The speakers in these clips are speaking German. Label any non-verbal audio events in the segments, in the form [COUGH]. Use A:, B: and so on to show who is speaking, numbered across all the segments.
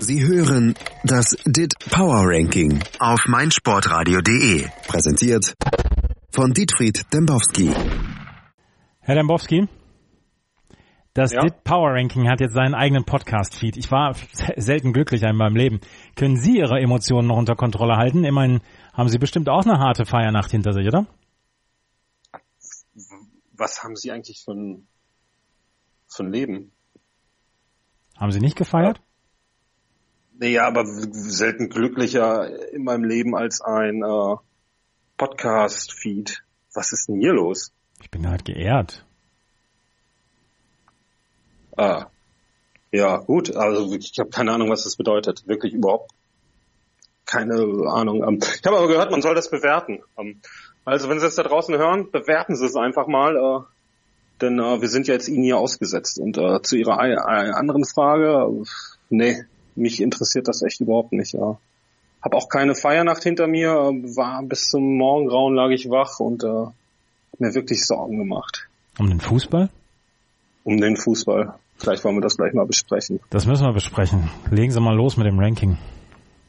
A: Sie hören das DIT Power Ranking auf meinsportradio.de. Präsentiert von Dietfried Dembowski.
B: Herr Dembowski, das
C: Ja?
B: DIT Power Ranking hat jetzt seinen eigenen Podcast-Feed. Ich war selten glücklicher in meinem Leben. Können Sie Ihre Emotionen noch unter Kontrolle halten? Immerhin haben Sie bestimmt auch eine harte Feiernacht hinter sich, oder?
C: Was haben Sie eigentlich für ein, für ein Leben?
B: Haben Sie nicht gefeiert?
C: Naja, aber selten glücklicher in meinem Leben als ein äh, Podcast-Feed. Was ist denn hier los?
B: Ich bin halt geehrt.
C: Ah, ja, gut. Also ich habe keine Ahnung, was das bedeutet. Wirklich überhaupt keine Ahnung. Ähm, ich habe aber gehört, man soll das bewerten. Ähm, also wenn Sie es da draußen hören, bewerten Sie es einfach mal. Äh, denn äh, wir sind ja jetzt Ihnen hier ausgesetzt. Und äh, zu Ihrer anderen Frage, nee, mich interessiert das echt überhaupt nicht. Ja. Hab auch keine Feiernacht hinter mir, war bis zum Morgengrauen lag ich wach und äh, hab mir wirklich Sorgen gemacht
B: Um den Fußball?
C: um den Fußball. Vielleicht wollen wir das gleich mal besprechen.
B: Das müssen wir besprechen. Legen Sie mal los mit dem Ranking.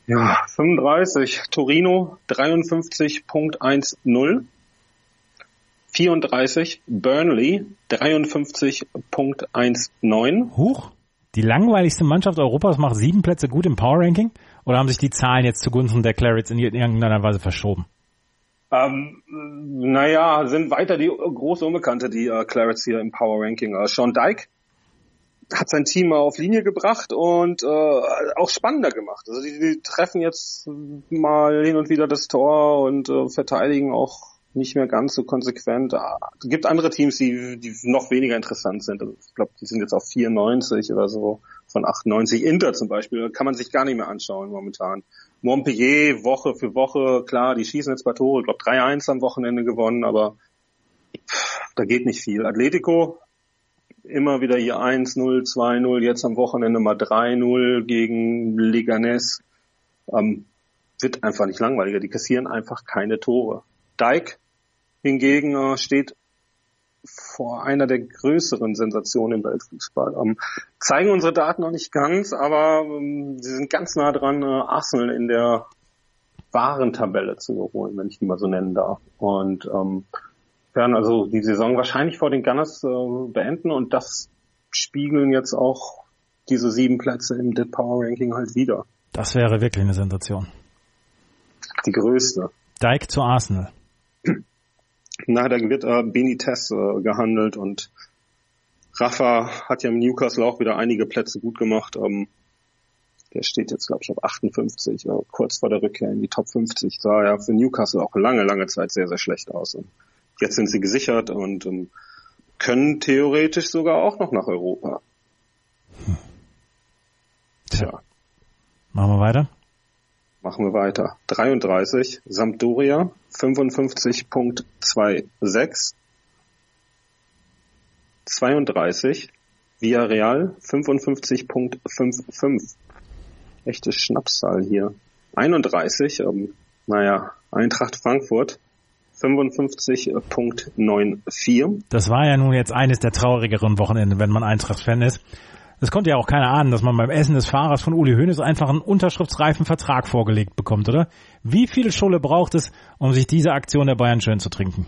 C: Ja, 35, Torino 53.10. 34, Burnley 53.19.
B: Huch? Die langweiligste Mannschaft Europas macht sieben Plätze gut im Power Ranking? Oder haben sich die Zahlen jetzt zugunsten der Clarets in irgendeiner Weise verschoben?
C: Ähm, naja, sind weiter die große Unbekannte, die äh, Clarets hier im Power Ranking. Äh, Sean Dyke hat sein Team mal auf Linie gebracht und äh, auch spannender gemacht. Also die, die treffen jetzt mal hin und wieder das Tor und äh, verteidigen auch nicht mehr ganz so konsequent. Ah, Es gibt andere Teams, die, die noch weniger interessant sind. Also ich glaube, die sind jetzt auf 94 oder so von 98. Inter zum Beispiel kann man sich gar nicht mehr anschauen momentan. Montpellier Woche für Woche, klar, die schießen jetzt bei Tore, ich glaube 3-1 am Wochenende gewonnen, aber pff, da geht nicht viel. Atletico immer wieder hier 1-0, 2-0, jetzt am Wochenende mal 3-0 gegen Leganes. Ähm, wird einfach nicht langweiliger. Die kassieren einfach keine Tore. Dijk hingegen äh, steht vor einer der größeren Sensationen im Weltfußball. Ähm, zeigen unsere Daten noch nicht ganz, aber ähm, sie sind ganz nah dran, äh, Arsenal in der wahren Tabelle zu überholen, wenn ich die mal so nennen darf. Und ähm, werden also die Saison wahrscheinlich vor den Gunners äh, beenden und das spiegeln jetzt auch diese sieben Plätze im Dead Power Ranking halt wieder.
B: Das wäre wirklich eine Sensation.
C: Die größte.
B: Dyke zu Arsenal.
C: Na, da wird äh, Benitez äh, gehandelt und Rafa hat ja im Newcastle auch wieder einige Plätze gut gemacht. Ähm, der steht jetzt, glaube ich, auf 58, äh, kurz vor der Rückkehr in die Top 50. Sah ja für Newcastle auch lange, lange Zeit sehr, sehr schlecht aus. Und jetzt sind sie gesichert und ähm, können theoretisch sogar auch noch nach Europa. Tja,
B: Machen wir weiter.
C: machen wir weiter. 33, Sampdoria 55.26. 32, Villarreal 55.55. Echte Schnapszahl hier. 31, ähm, naja, Eintracht Frankfurt 55.94.
B: Das war ja nun jetzt eines der traurigeren Wochenende, wenn man Eintracht-Fan ist. Es konnte ja auch keiner ahnen, dass man beim Essen des Fahrers von Uli Hoeneß einfach einen unterschriftsreifen Vertrag vorgelegt bekommt, oder? Wie viel Schulle braucht es, um sich diese Aktion der Bayern schön zu trinken?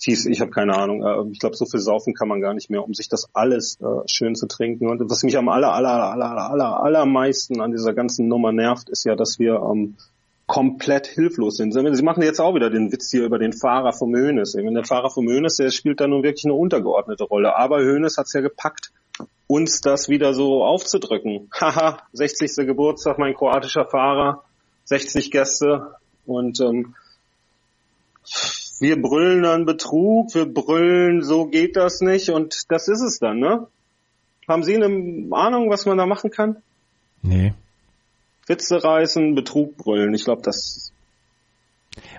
C: Thies, ich habe keine Ahnung. Äh, Ich glaube, so viel saufen kann man gar nicht mehr, um sich das alles äh, schön zu trinken. Und was mich am aller, aller, aller, aller, allermeisten an dieser ganzen Nummer nervt, ist ja, dass wir ähm, komplett hilflos sind. Sie machen jetzt auch wieder den Witz hier über den Fahrer vom. Wenn der Fahrer vom Hönes, der spielt da nun wirklich eine untergeordnete Rolle. Aber Hönes hat's ja gepackt, uns das wieder so aufzudrücken. Haha, [LAUGHS] 60. Geburtstag, mein kroatischer Fahrer, 60 Gäste und ähm, wir brüllen dann Betrug, wir brüllen, so geht das nicht und das ist es dann, ne? Haben Sie eine Ahnung, was man da machen kann?
B: Nee.
C: Witze reißen, Betrug brüllen. Ich glaube, das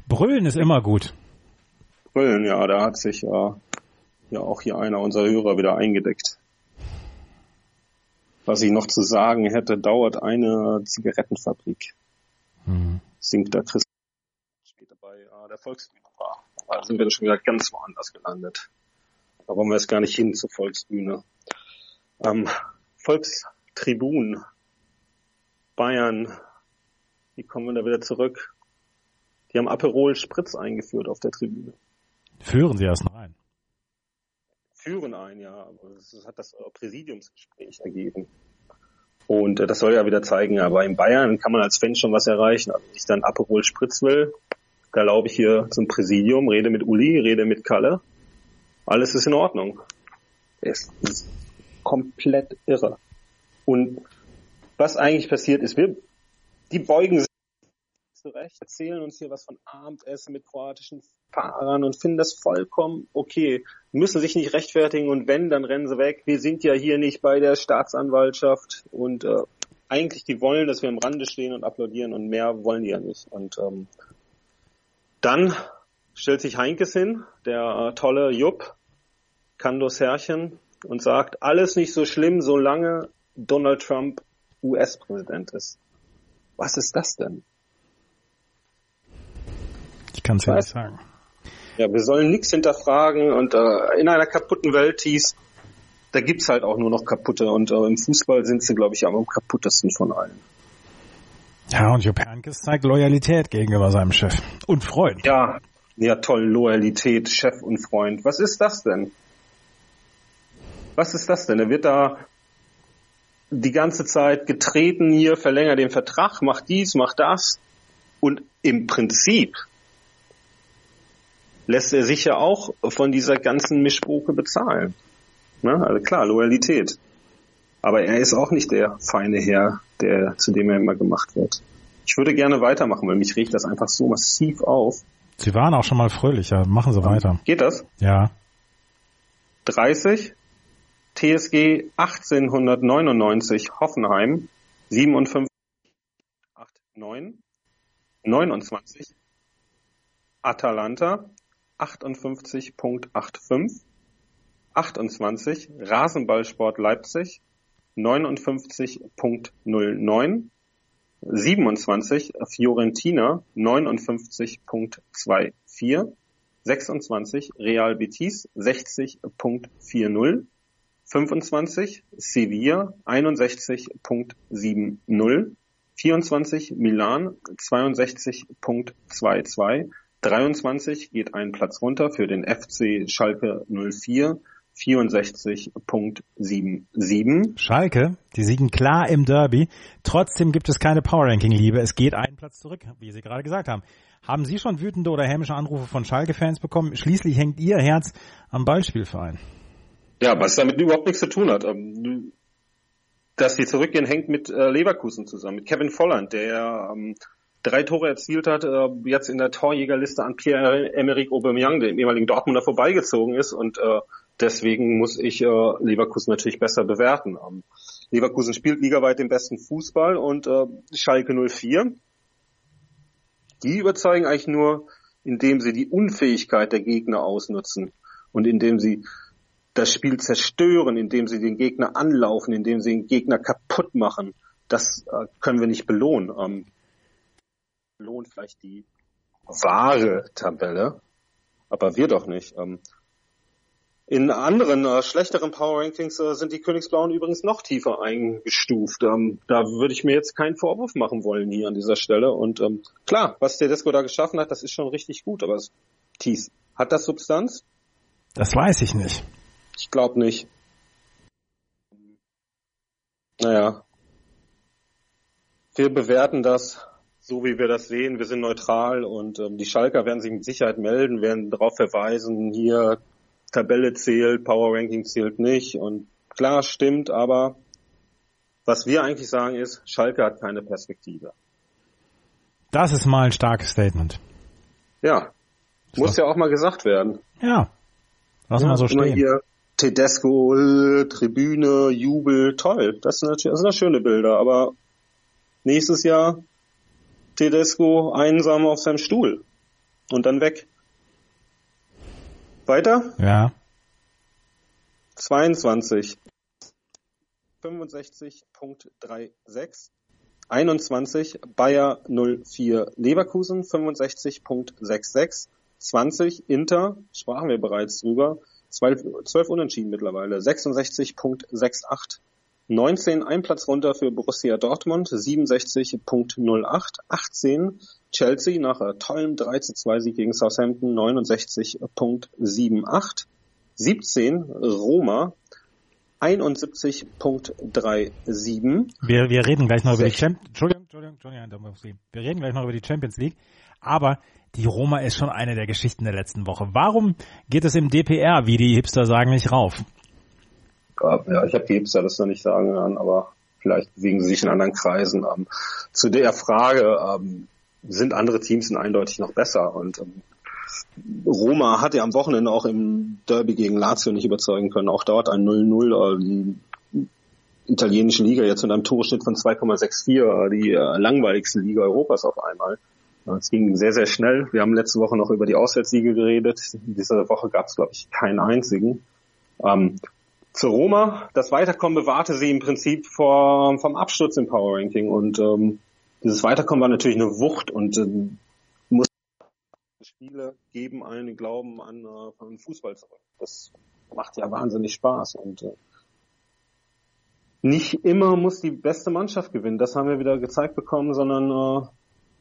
B: Brüllen ist immer gut.
C: Brüllen, ja, da hat sich äh, ja auch hier einer unserer Hörer wieder eingedeckt. Was ich noch zu sagen hätte, dauert eine Zigarettenfabrik.
B: Mhm.
C: Singt da Chris später bei äh, der Volksbühne war. Da sind wir schon wieder ganz woanders gelandet. Da wollen wir jetzt gar nicht hin zur Volksbühne. Ähm, Volkstribun Bayern, wie kommen wir da wieder zurück? Die haben Aperol Spritz eingeführt auf der Tribüne.
B: Führen sie erst noch
C: Führen ein, ja, aber das hat das Präsidiumsgespräch ergeben. Und äh, das soll ja wieder zeigen, aber in Bayern kann man als Fan schon was erreichen. Also wenn ich dann Aperol Spritz will, da laufe ich hier zum Präsidium, rede mit Uli, rede mit Kalle. Alles ist in Ordnung. Es ist komplett irre. Und was eigentlich passiert ist, wir, die beugen sich zurecht, erzählen uns hier was von Abendessen mit kroatischen Fahrern und finden das vollkommen okay, müssen sich nicht rechtfertigen und wenn, dann rennen sie weg. Wir sind ja hier nicht bei der Staatsanwaltschaft und äh, eigentlich die wollen, dass wir am Rande stehen und applaudieren und mehr wollen die ja nicht. Und ähm, dann stellt sich Heinkes hin, der äh, tolle Jupp, Kandos Herrchen, und sagt, alles nicht so schlimm, solange Donald Trump US-Präsident ist. Was ist das denn?
B: Ich kann es ja nicht sagen.
C: Ja, wir sollen nichts hinterfragen und äh, in einer kaputten Welt hieß, da gibt's halt auch nur noch kaputte und äh, im Fußball sind sie, glaube ich, am kaputtesten von allen.
B: Ja, und Jupp Heynckes zeigt Loyalität gegenüber seinem Chef und Freund.
C: Ja, ja toll, Loyalität, Chef und Freund. Was ist das denn? Was ist das denn? Er wird da die ganze Zeit getreten hier, verlängert den Vertrag, macht dies, macht das. Und im Prinzip lässt er sich ja auch von dieser ganzen Mischbuche bezahlen. Ne? Also klar, Loyalität. Aber er ist auch nicht der feine Herr, der, zu dem er immer gemacht wird. Ich würde gerne weitermachen, weil mich regt das einfach so massiv auf.
B: Sie waren auch schon mal fröhlicher. Machen Sie weiter.
C: Geht das?
B: Ja.
C: 30, TSG 1899 Hoffenheim 57 89 29 Atalanta 58.85 28 Rasenballsport Leipzig 59.09 27 Fiorentina 59.24 26 Real Betis 60.40 25 Sevilla 61.70 24 Milan 62.22 23 geht ein Platz runter für den FC Schalke 04 64.77.
B: Schalke, die siegen klar im Derby. Trotzdem gibt es keine Power Ranking Liebe. Es geht einen Platz zurück, wie Sie gerade gesagt haben. Haben Sie schon wütende oder hämische Anrufe von Schalke-Fans bekommen? Schließlich hängt Ihr Herz am Ballspielverein.
C: Ja, was damit überhaupt nichts zu tun hat. Ähm, dass sie zurückgehen, hängt mit äh, Leverkusen zusammen, mit Kevin Volland, der ähm, drei Tore erzielt hat, äh, jetzt in der Torjägerliste an Pierre-Emerick Aubameyang, dem ehemaligen Dortmunder, vorbeigezogen ist und äh, deswegen muss ich äh, Leverkusen natürlich besser bewerten. Ähm, Leverkusen spielt ligaweit den besten Fußball und äh, Schalke 04, die überzeugen eigentlich nur, indem sie die Unfähigkeit der Gegner ausnutzen und indem sie das Spiel zerstören, indem sie den Gegner anlaufen, indem sie den Gegner kaputt machen. Das äh, können wir nicht belohnen. Ähm, belohnt vielleicht die wahre Tabelle, aber wir doch nicht. Ähm, in anderen äh, schlechteren Power Rankings äh, sind die Königsblauen übrigens noch tiefer eingestuft. Ähm, da würde ich mir jetzt keinen Vorwurf machen wollen hier an dieser Stelle. Und ähm, klar, was Tedesco da geschaffen hat, das ist schon richtig gut. Aber Thies, hat das Substanz?
B: Das weiß ich nicht.
C: Ich glaube nicht. Naja. Wir bewerten das so, wie wir das sehen. Wir sind neutral und ähm, die Schalker werden sich mit Sicherheit melden, werden darauf verweisen, hier Tabelle zählt, Power Ranking zählt nicht. Und klar, stimmt, aber was wir eigentlich sagen ist, Schalke hat keine Perspektive.
B: Das ist mal ein starkes Statement.
C: Ja. Muss ja auch mal gesagt werden.
B: Ja. Lass ja, mal so stehen.
C: Hier Tedesco, Tribüne, Jubel, toll. Das sind natürlich das sind schöne Bilder, aber nächstes Jahr Tedesco einsam auf seinem Stuhl und dann weg. Weiter?
B: Ja.
C: 22. 65.36. 21 Bayer 04 Leverkusen 65.66. 20 Inter, sprachen wir bereits drüber, 12, 12 Unentschieden mittlerweile, 66.68. 19 ein Platz runter für Borussia Dortmund, 67.08. 18 Chelsea nach einem tollen 3 zu 2 Sieg gegen Southampton, 69.78. 17 Roma, 71.37.
B: Wir, wir reden gleich noch über die Champions Entschuldigung, Entschuldigung, Entschuldigung, wir reden gleich noch über die Champions League, aber die Roma ist schon eine der Geschichten der letzten Woche. Warum geht es im DPR, wie die Hipster sagen, nicht rauf?
C: Ja, ich habe die Hipster das noch nicht sagen hören, aber vielleicht bewegen sie sich in anderen Kreisen. Ähm, zu der Frage, ähm, sind andere Teams eindeutig noch besser und ähm, Roma hat ja am Wochenende auch im Derby gegen Lazio nicht überzeugen können. Auch dort ein 0-0. Die italienische Liga jetzt mit einem Torschnitt von 2,64, die äh, langweiligste Liga Europas auf einmal. Es ging sehr, sehr schnell. Wir haben letzte Woche noch über die Auswärtssiege geredet. Diese Woche gab es, glaube ich, keinen einzigen. Ähm, zu Roma, das Weiterkommen bewahrte sie im Prinzip vor, vom Absturz im Power Ranking und ähm, dieses Weiterkommen war natürlich eine Wucht und ähm, muss Spiele geben einen Glauben an, äh, an Fußball zurück. Das macht ja wahnsinnig Spaß und äh, nicht immer muss die beste Mannschaft gewinnen. Das haben wir wieder gezeigt bekommen, sondern äh,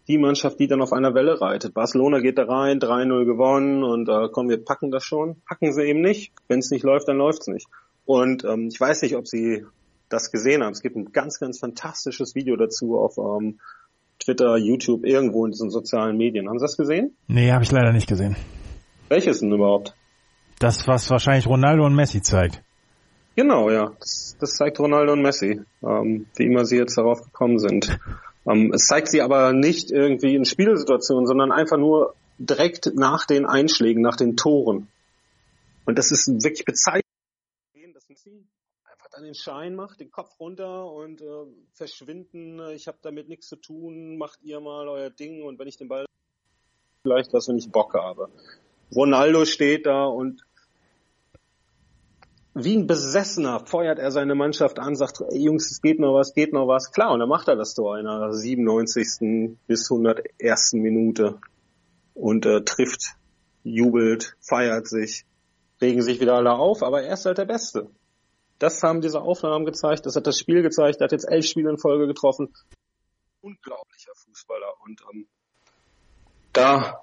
C: die Mannschaft, die dann auf einer Welle reitet. Barcelona geht da rein, 3-0 gewonnen und äh, komm, wir packen das schon. Packen sie eben nicht. Wenn es nicht läuft, dann läuft's nicht. Und ähm, ich weiß nicht, ob Sie das gesehen haben. Es gibt ein ganz, ganz fantastisches Video dazu auf ähm, Twitter, YouTube, irgendwo in diesen sozialen Medien. Haben Sie das gesehen?
B: Nee, habe ich leider nicht gesehen.
C: Welches denn überhaupt?
B: Das, was wahrscheinlich Ronaldo und Messi zeigt.
C: Genau, ja. Das, das zeigt Ronaldo und Messi, ähm, wie immer sie jetzt darauf gekommen sind. Ähm, es zeigt sie aber nicht irgendwie in Spielsituationen, sondern einfach nur direkt nach den Einschlägen, nach den Toren. Und das ist wirklich bezeichnend sie einfach dann den Schein macht, den Kopf runter und äh, verschwinden. Ich habe damit nichts zu tun. Macht ihr mal euer Ding und wenn ich den Ball vielleicht was, wenn ich Bock habe. Ronaldo steht da und wie ein Besessener feuert er seine Mannschaft an, sagt, ey Jungs, es geht noch was, geht noch was. Klar, und dann macht er das Tor in der 97. bis 101. Minute und äh, trifft, jubelt, feiert sich, regen sich wieder alle auf, aber er ist halt der Beste. Das haben diese Aufnahmen gezeigt, das hat das Spiel gezeigt, er hat jetzt elf Spiele in Folge getroffen. Unglaublicher Fußballer. Und ähm, da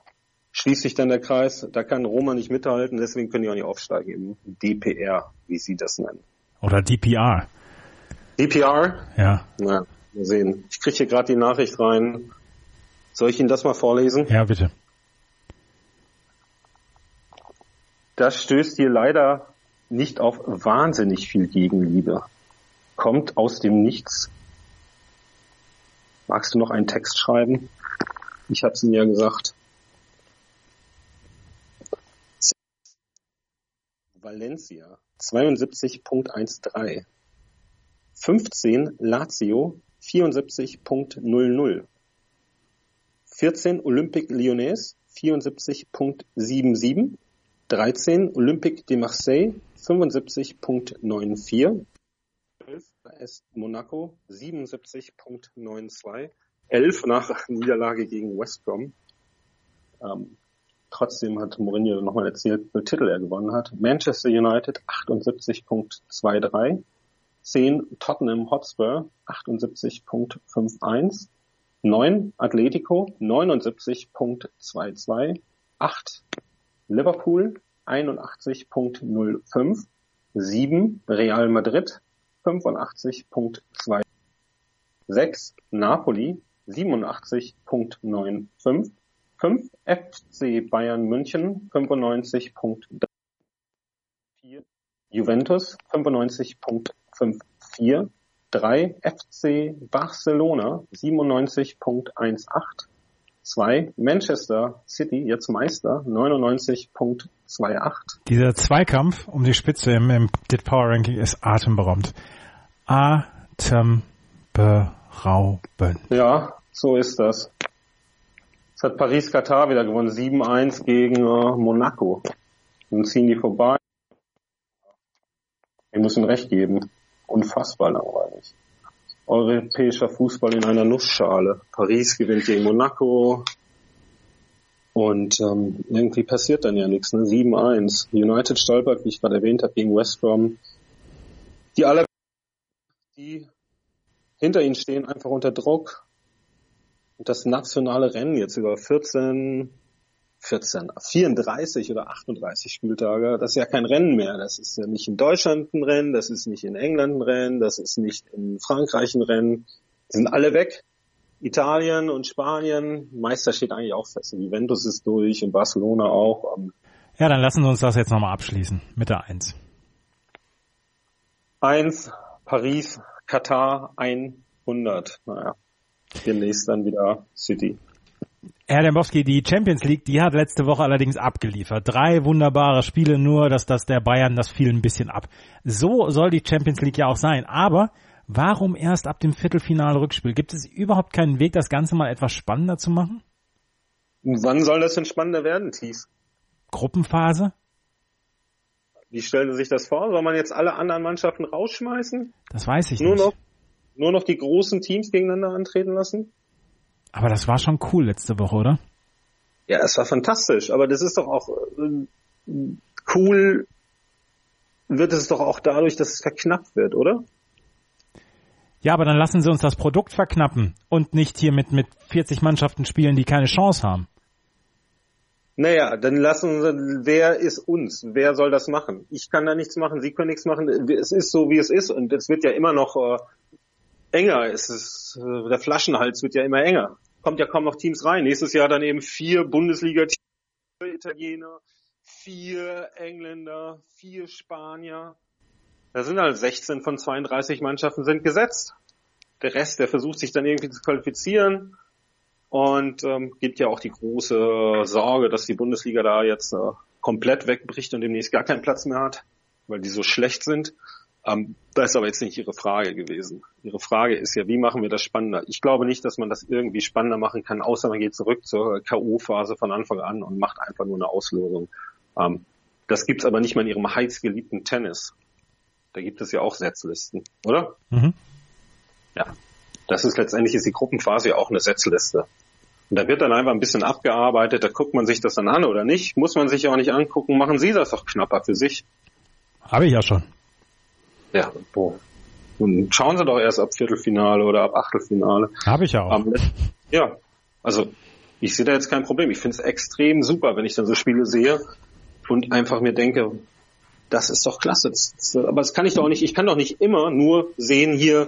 C: schließt sich dann der Kreis, da kann Roma nicht mithalten, deswegen können die auch nicht aufsteigen im DPR, wie sie das nennen.
B: Oder DPR.
C: DPR?
B: Ja.
C: Na, mal sehen. Ich kriege hier gerade die Nachricht rein. Soll ich Ihnen das mal vorlesen?
B: Ja, bitte.
C: Das stößt hier leider nicht auf wahnsinnig viel Gegenliebe. Kommt aus dem Nichts. Magst du noch einen Text schreiben? Ich hab's ihm ja gesagt. Valencia 72.13 15 Lazio 74.00 14 Olympique Lyonnais 74.77 13 Olympique de Marseille 75.94, 12 AS Monaco 77.92, 11 nach [LAUGHS] Niederlage gegen West Brom. Ähm, trotzdem hat Mourinho nochmal erzählt, wie Titel er gewonnen hat. Manchester United 78.23, 10 Tottenham Hotspur 78.51, 9 Atletico 79.22, 8 Liverpool 81.05, 7 Real Madrid 85.2, 6 Napoli 87.95, 5 FC Bayern München 95.4, Juventus 95.54, 3 FC Barcelona 97.18, 2 Manchester City, jetzt Meister, 99.28.
B: Dieser Zweikampf um die Spitze im, im Dit Power Ranking ist atemberaubend. Atemberaubend.
C: Ja, so ist das. Jetzt hat Paris-Katar wieder gewonnen, 7-1 gegen äh, Monaco. Nun ziehen die vorbei. Wir müssen recht geben. Unfassbar langweilig europäischer Fußball in einer Nussschale. Paris gewinnt gegen Monaco und ähm, irgendwie passiert dann ja nichts. Ne? 7-1. United stolpert, wie ich gerade erwähnt habe, gegen West Brom. Die aller die hinter ihnen stehen einfach unter Druck. Und das nationale Rennen jetzt über 14, 14, 34 oder 38 Spieltage, das ist ja kein Rennen mehr. Das ist ja nicht in Deutschland ein Rennen, das ist nicht in England ein Rennen, das ist nicht in Frankreich ein Rennen. Die sind alle weg. Italien und Spanien, Meister steht eigentlich auch fest. Juventus ist durch und Barcelona auch.
B: Ja, dann lassen Sie uns das jetzt nochmal abschließen mit der Eins.
C: Eins, Paris, Katar 100. Naja, demnächst dann wieder City.
B: Herr Dembowski, die Champions League, die hat letzte Woche allerdings abgeliefert. Drei wunderbare Spiele, nur dass das der Bayern, das fiel ein bisschen ab. So soll die Champions League ja auch sein. Aber warum erst ab dem Viertelfinale-Rückspiel? Gibt es überhaupt keinen Weg, das Ganze mal etwas spannender zu machen?
C: Wann soll das denn spannender werden, Thies?
B: Gruppenphase?
C: Wie stellen Sie sich das vor? Soll man jetzt alle anderen Mannschaften rausschmeißen?
B: Das weiß ich
C: nur
B: nicht.
C: Noch, nur noch die großen Teams gegeneinander antreten lassen?
B: Aber das war schon cool letzte Woche, oder?
C: Ja, es war fantastisch. Aber das ist doch auch äh, cool. Wird es doch auch dadurch, dass es verknappt wird, oder?
B: Ja, aber dann lassen Sie uns das Produkt verknappen und nicht hier mit, mit 40 Mannschaften spielen, die keine Chance haben.
C: Naja, dann lassen Sie, wer ist uns? Wer soll das machen? Ich kann da nichts machen, Sie können nichts machen. Es ist so, wie es ist und es wird ja immer noch äh, enger. Es ist, äh, der Flaschenhals wird ja immer enger. Kommt ja kaum noch Teams rein. Nächstes Jahr dann eben vier Bundesliga-Teams, vier Italiener, vier Engländer, vier Spanier. Da sind halt 16 von 32 Mannschaften sind gesetzt. Der Rest, der versucht sich dann irgendwie zu qualifizieren. Und ähm, gibt ja auch die große Sorge, dass die Bundesliga da jetzt äh, komplett wegbricht und demnächst gar keinen Platz mehr hat, weil die so schlecht sind. Ähm, das ist aber jetzt nicht Ihre Frage gewesen. Ihre Frage ist ja, wie machen wir das spannender? Ich glaube nicht, dass man das irgendwie spannender machen kann, außer man geht zurück zur K.O.-Phase von Anfang an und macht einfach nur eine Auslosung. Ähm, das gibt's aber nicht mal in Ihrem heißgeliebten Tennis. Da gibt es ja auch Setzlisten, oder?
B: Mhm.
C: Ja. Das ist letztendlich ist die Gruppenphase ja auch eine Setzliste. Und da wird dann einfach ein bisschen abgearbeitet, da guckt man sich das dann an oder nicht. Muss man sich auch nicht angucken, machen Sie das doch knapper für sich.
B: Habe ich ja schon.
C: Ja, boah. Und schauen Sie doch erst ab Viertelfinale oder ab Achtelfinale.
B: Habe ich ja auch.
C: Am- ja, also ich sehe da jetzt kein Problem. Ich finde es extrem super, wenn ich dann so Spiele sehe und einfach mir denke, das ist doch klasse. Das, das, aber das kann ich doch nicht, ich kann doch nicht immer nur sehen hier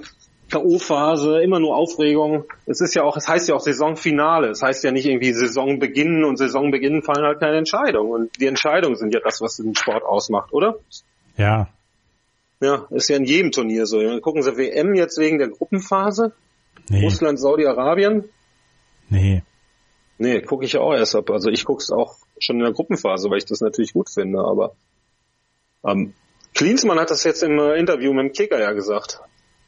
C: K.O.-Phase, immer nur Aufregung. Es ist ja auch, es heißt ja auch Saisonfinale. Es heißt ja nicht irgendwie Saisonbeginn und Saisonbeginn fallen halt keine Entscheidungen. Und die Entscheidungen sind ja das, was den Sport ausmacht, oder?
B: Ja.
C: Ja, ist ja in jedem Turnier so. Dann gucken Sie WM jetzt wegen der Gruppenphase.
B: Nee.
C: Russland, Saudi-Arabien.
B: Nee.
C: Nee, gucke ich auch erst ab. Also ich gucke es auch schon in der Gruppenphase, weil ich das natürlich gut finde. Aber ähm, Klinsmann hat das jetzt im äh, Interview mit dem Kicker ja gesagt.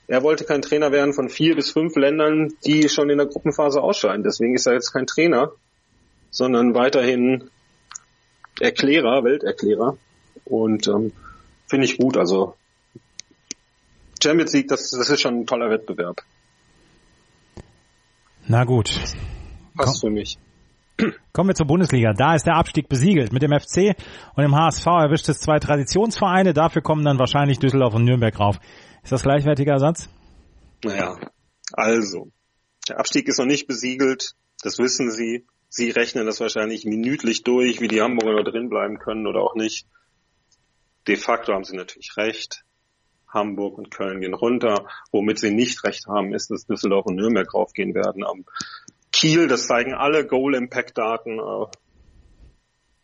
C: Er wollte kein Trainer werden von vier bis fünf Ländern, die schon in der Gruppenphase ausscheiden. Deswegen ist er jetzt kein Trainer, sondern weiterhin Erklärer, Welterklärer. Und ähm, finde ich gut. Also Champions League, das, das ist schon ein toller Wettbewerb.
B: Na gut.
C: Passt für mich.
B: Kommen wir zur Bundesliga. Da ist der Abstieg besiegelt. Mit dem FC und dem HSV erwischt es zwei Traditionsvereine. Dafür kommen dann wahrscheinlich Düsseldorf und Nürnberg rauf. Ist das gleichwertiger Ersatz?
C: Naja, also, der Abstieg ist noch nicht besiegelt, das wissen Sie. Sie rechnen das wahrscheinlich minütlich durch, wie die Hamburger noch drin bleiben können oder auch nicht. De facto haben Sie natürlich recht. Hamburg und Köln gehen runter. Womit Sie nicht recht haben, ist, dass Düsseldorf und Nürnberg raufgehen werden. Am Kiel, das zeigen alle Goal-Impact-Daten, äh,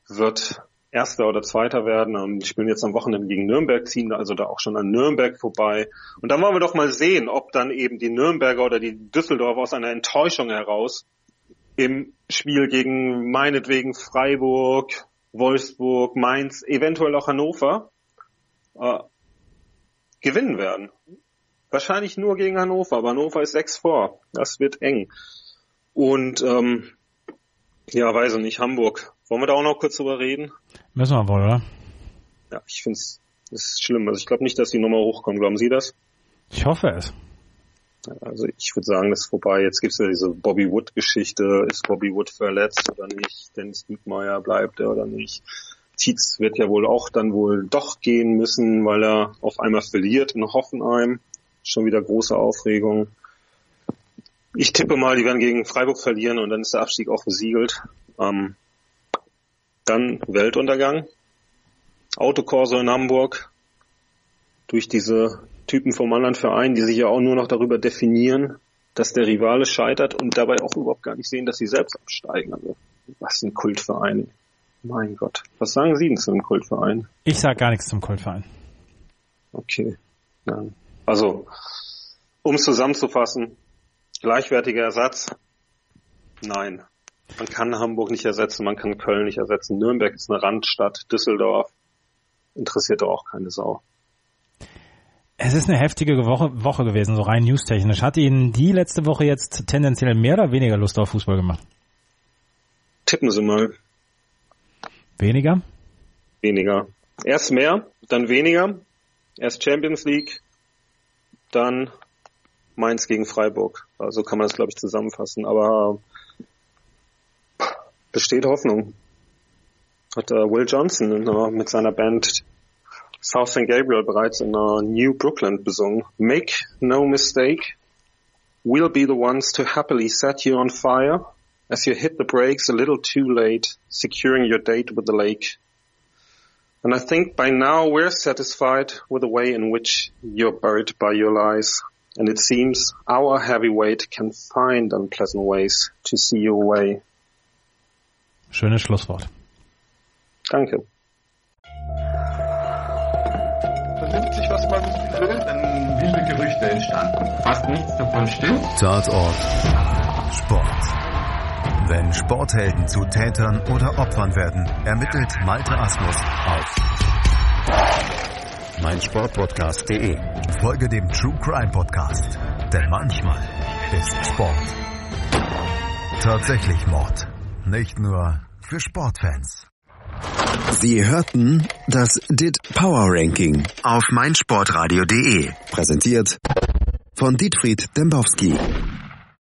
C: wird Erster oder Zweiter werden. Und die spielen jetzt am Wochenende gegen Nürnberg, ziehen also da auch schon an Nürnberg vorbei. Und dann wollen wir doch mal sehen, ob dann eben die Nürnberger oder die Düsseldorfer aus einer Enttäuschung heraus im Spiel gegen meinetwegen Freiburg, Wolfsburg, Mainz, eventuell auch Hannover äh, gewinnen werden. Wahrscheinlich nur gegen Hannover, aber Hannover ist sechs vor. Das wird eng. Und ähm, ja, weiß ich nicht, Hamburg. Wollen wir da auch noch kurz drüber reden?
B: Müssen wir wohl, oder?
C: Ja, ich finde es ist schlimm. Also ich glaube nicht, dass die Nummer hochkommen. Glauben Sie das?
B: Ich hoffe es.
C: Also ich würde sagen, das ist vorbei. Jetzt gibt's ja diese Bobby Wood-Geschichte. Ist Bobby Wood verletzt oder nicht? Dennis Diekmeyer bleibt er oder nicht? Tietz wird ja wohl auch dann wohl doch gehen müssen, weil er auf einmal verliert in Hoffenheim. Schon wieder große Aufregung. Ich tippe mal, die werden gegen Freiburg verlieren und dann ist der Abstieg auch besiegelt. Ähm, dann Weltuntergang. Autokorso in Hamburg. Durch diese Typen vom anderen Verein, die sich ja auch nur noch darüber definieren, dass der Rivale scheitert und dabei auch überhaupt gar nicht sehen, dass sie selbst absteigen. Also, was ein Kultverein. Mein Gott. Was sagen Sie denn zu einem Kultverein?
B: Ich sag gar nichts zum Kultverein.
C: Okay. Ja. Also, um es zusammenzufassen, gleichwertiger Ersatz? Nein. Man kann Hamburg nicht ersetzen, man kann Köln nicht ersetzen. Nürnberg ist eine Randstadt, Düsseldorf interessiert doch auch keine Sau.
B: Es ist eine heftige Woche, Woche gewesen, so rein newstechnisch. Hat Ihnen die letzte Woche jetzt tendenziell mehr oder weniger Lust auf Fußball gemacht?
C: Tippen Sie mal.
B: Weniger?
C: Weniger. Erst mehr, dann weniger. Erst Champions League, dann Mainz gegen Freiburg. Also kann man das, glaube ich, zusammenfassen. Aber besteht Hoffnung. Hat uh, Will Johnson mit seiner Band South St. Gabriel bereits in uh, New Brooklyn besungen. Make no mistake, we'll be the ones to happily set you on fire as you hit the brakes a little too late, securing your date with the lake. And I think by now we're satisfied with the way in which you're buried by your lies. And it seems our heavyweight can find unpleasant ways to see you away.
B: Schönes Schlusswort.
C: Danke.
D: Vernimmt sich, was man will, dann wilde Gerüchte entstanden. Fast nichts davon stimmt.
A: Tatort Sport. Wenn Sporthelden zu Tätern oder Opfern werden, ermittelt Malte Asmus auf meinsportpodcast.de. Folge dem True Crime Podcast, denn manchmal ist Sport tatsächlich Mord. Nicht nur für Sportfans. Sie hörten das DIT Power Ranking auf meinsportradio.de. Präsentiert von Dietfried Dembowski.